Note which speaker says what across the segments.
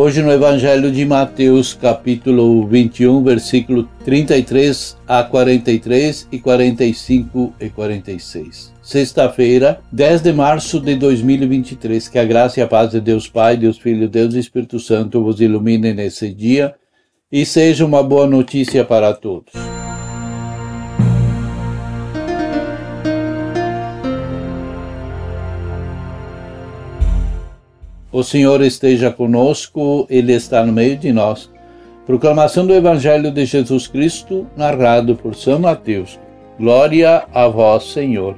Speaker 1: Hoje no Evangelho de Mateus, capítulo 21, versículo 33 a 43 e 45 e 46. Sexta-feira, 10 de março de 2023. Que a graça e a paz de Deus Pai, Deus Filho, Deus e Espírito Santo vos iluminem nesse dia e seja uma boa notícia para todos. O Senhor esteja conosco, Ele está no meio de nós. Proclamação do Evangelho de Jesus Cristo, narrado por São Mateus. Glória a vós, Senhor.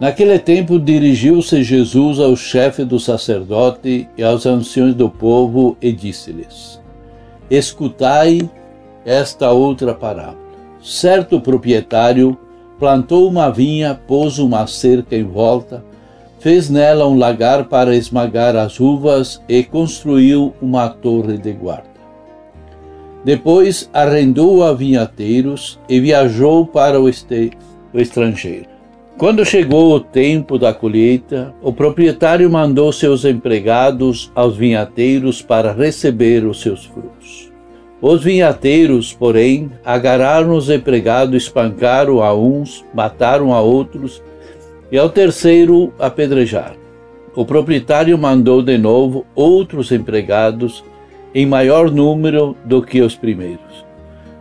Speaker 1: Naquele tempo dirigiu-se Jesus ao chefe do sacerdote e aos anciões do povo e disse-lhes: Escutai esta outra parábola. Certo proprietário plantou uma vinha, pôs uma cerca em volta, fez nela um lagar para esmagar as uvas e construiu uma torre de guarda. Depois arrendou a vinhateiros e viajou para o, o estrangeiro. Quando chegou o tempo da colheita, o proprietário mandou seus empregados aos vinhateiros para receber os seus frutos. Os vinhateiros, porém, agarraram os empregados, espancaram a uns, mataram a outros e ao terceiro apedrejar. O proprietário mandou de novo outros empregados em maior número do que os primeiros,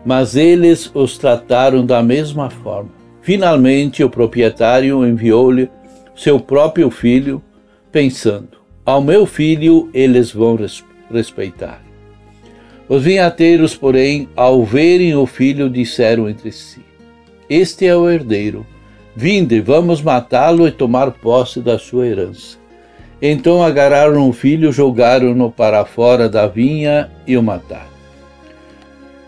Speaker 1: mas eles os trataram da mesma forma. Finalmente, o proprietário enviou-lhe seu próprio filho, pensando: Ao meu filho eles vão respeitar. Os vinhateiros, porém, ao verem o filho, disseram entre si: Este é o herdeiro Vinde, vamos matá-lo e tomar posse da sua herança. Então agarraram o filho, jogaram-no para fora da vinha e o mataram.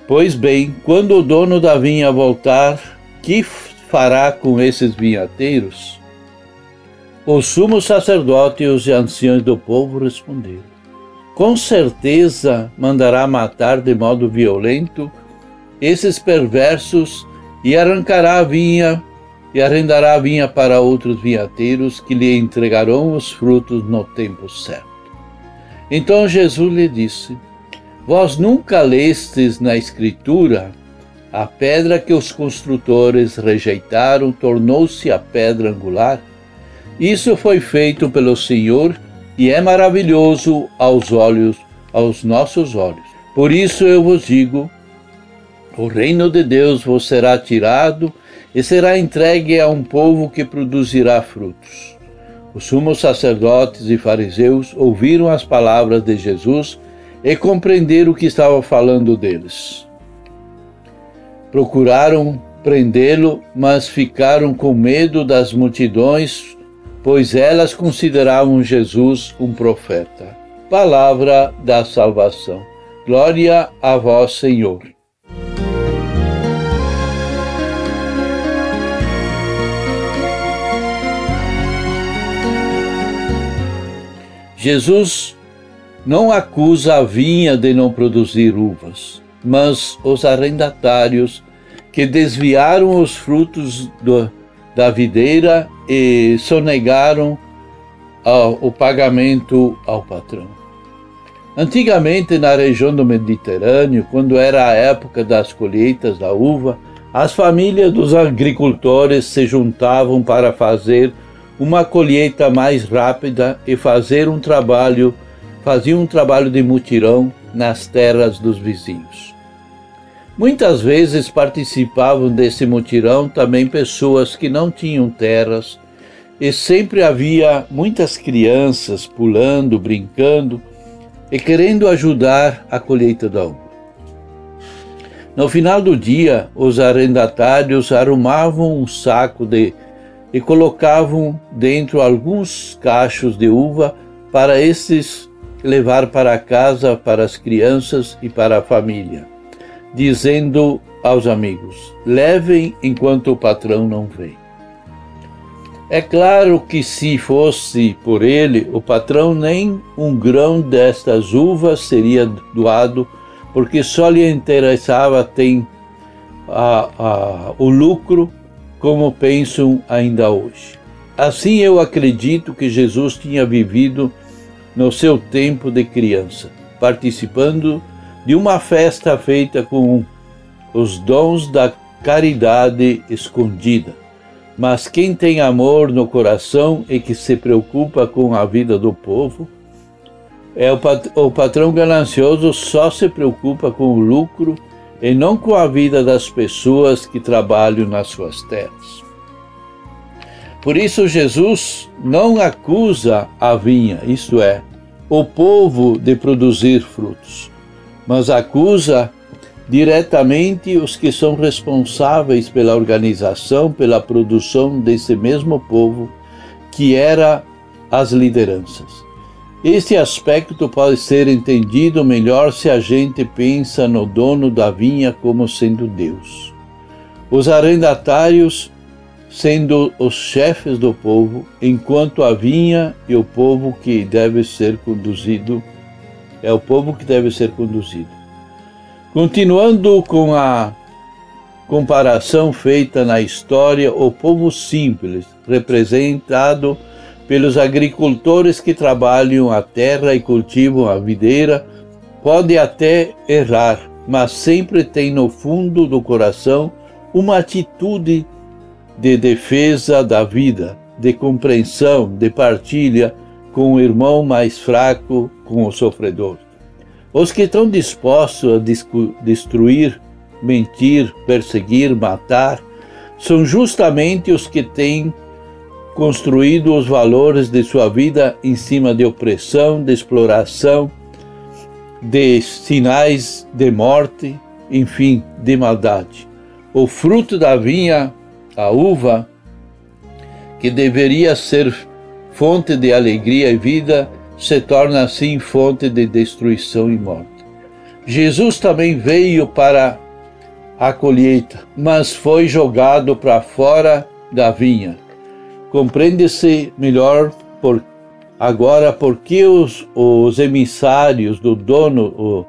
Speaker 1: Pois bem, quando o dono da vinha voltar, que fará com esses vinhateiros? O sumo sacerdote e os anciãos do povo responderam: Com certeza mandará matar de modo violento esses perversos e arrancará a vinha e arrendará a vinha para outros vinhateiros que lhe entregarão os frutos no tempo certo. Então Jesus lhe disse: Vós nunca lestes na Escritura a pedra que os construtores rejeitaram tornou-se a pedra angular? Isso foi feito pelo Senhor e é maravilhoso aos olhos, aos nossos olhos. Por isso eu vos digo: o reino de Deus vos será tirado e será entregue a um povo que produzirá frutos. Os sumos sacerdotes e fariseus ouviram as palavras de Jesus e compreenderam o que estava falando deles. Procuraram prendê-lo, mas ficaram com medo das multidões, pois elas consideravam Jesus um profeta. Palavra da salvação. Glória a vós, Senhor. Jesus não acusa a vinha de não produzir uvas, mas os arrendatários que desviaram os frutos do, da videira e sonegaram o pagamento ao patrão. Antigamente, na região do Mediterrâneo, quando era a época das colheitas da uva, as famílias dos agricultores se juntavam para fazer uma colheita mais rápida e fazer um trabalho, fazia um trabalho de mutirão nas terras dos vizinhos. Muitas vezes participavam desse mutirão também pessoas que não tinham terras e sempre havia muitas crianças pulando, brincando e querendo ajudar a colheita da uva. No final do dia, os arrendatários arrumavam um saco de e colocavam dentro alguns cachos de uva para esses levar para casa para as crianças e para a família, dizendo aos amigos: levem enquanto o patrão não vem. É claro que se fosse por ele, o patrão nem um grão destas uvas seria doado, porque só lhe interessava tem a, a, o lucro, como pensam ainda hoje. Assim eu acredito que Jesus tinha vivido no seu tempo de criança, participando de uma festa feita com os dons da caridade escondida. Mas quem tem amor no coração e que se preocupa com a vida do povo, é o, pat o patrão ganancioso só se preocupa com o lucro e não com a vida das pessoas que trabalham nas suas terras. Por isso, Jesus não acusa a vinha, isto é, o povo, de produzir frutos, mas acusa diretamente os que são responsáveis pela organização, pela produção desse mesmo povo, que era as lideranças. Este aspecto pode ser entendido melhor se a gente pensa no dono da vinha como sendo Deus. Os arrendatários sendo os chefes do povo, enquanto a vinha e o povo que deve ser conduzido é o povo que deve ser conduzido. Continuando com a comparação feita na história, o povo simples, representado pelos agricultores que trabalham a terra e cultivam a videira, pode até errar, mas sempre tem no fundo do coração uma atitude de defesa da vida, de compreensão, de partilha com o irmão mais fraco, com o sofredor. Os que estão dispostos a destruir, mentir, perseguir, matar, são justamente os que têm construído os valores de sua vida em cima de opressão, de exploração, de sinais de morte, enfim, de maldade. O fruto da vinha, a uva, que deveria ser fonte de alegria e vida, se torna assim fonte de destruição e morte. Jesus também veio para a colheita, mas foi jogado para fora da vinha. Compreende-se melhor por, agora por que os, os emissários do dono, o,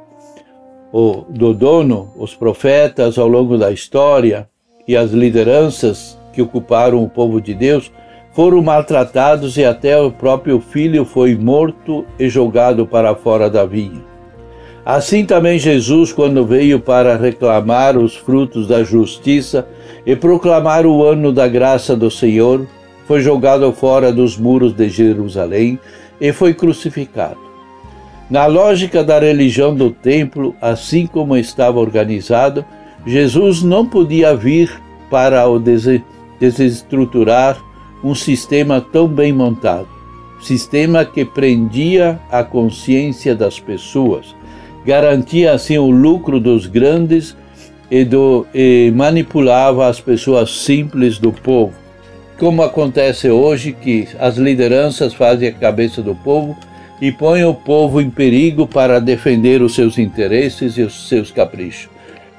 Speaker 1: o, do dono, os profetas ao longo da história e as lideranças que ocuparam o povo de Deus foram maltratados e até o próprio filho foi morto e jogado para fora da vinha. Assim também Jesus, quando veio para reclamar os frutos da justiça e proclamar o ano da graça do Senhor, foi jogado fora dos muros de Jerusalém e foi crucificado. Na lógica da religião do templo, assim como estava organizado, Jesus não podia vir para o desestruturar um sistema tão bem montado, sistema que prendia a consciência das pessoas, garantia assim o lucro dos grandes e, do, e manipulava as pessoas simples do povo. Como acontece hoje, que as lideranças fazem a cabeça do povo e põem o povo em perigo para defender os seus interesses e os seus caprichos.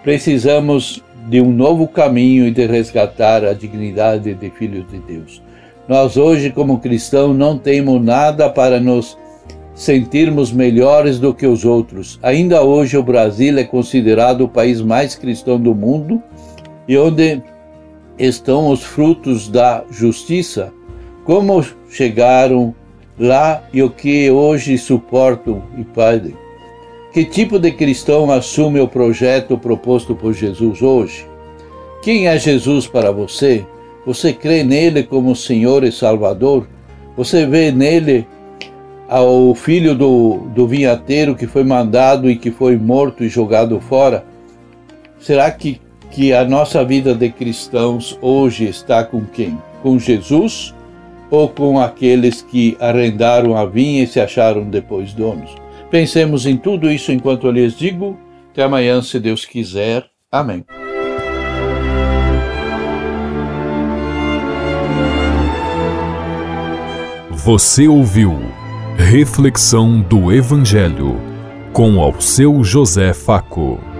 Speaker 1: Precisamos de um novo caminho e de resgatar a dignidade de filhos de Deus. Nós hoje, como cristãos, não temos nada para nos sentirmos melhores do que os outros. Ainda hoje o Brasil é considerado o país mais cristão do mundo e onde estão os frutos da justiça. Como chegaram lá e o que hoje suportam e pedem? Que tipo de cristão assume o projeto proposto por Jesus hoje? Quem é Jesus para você? Você crê nele como Senhor e Salvador? Você vê nele o filho do, do vinhateiro que foi mandado e que foi morto e jogado fora? Será que, que a nossa vida de cristãos hoje está com quem? Com Jesus ou com aqueles que arrendaram a vinha e se acharam depois donos? Pensemos em tudo isso enquanto eu lhes digo. Até amanhã, se Deus quiser. Amém.
Speaker 2: Você ouviu Reflexão do Evangelho com ao seu José Faco.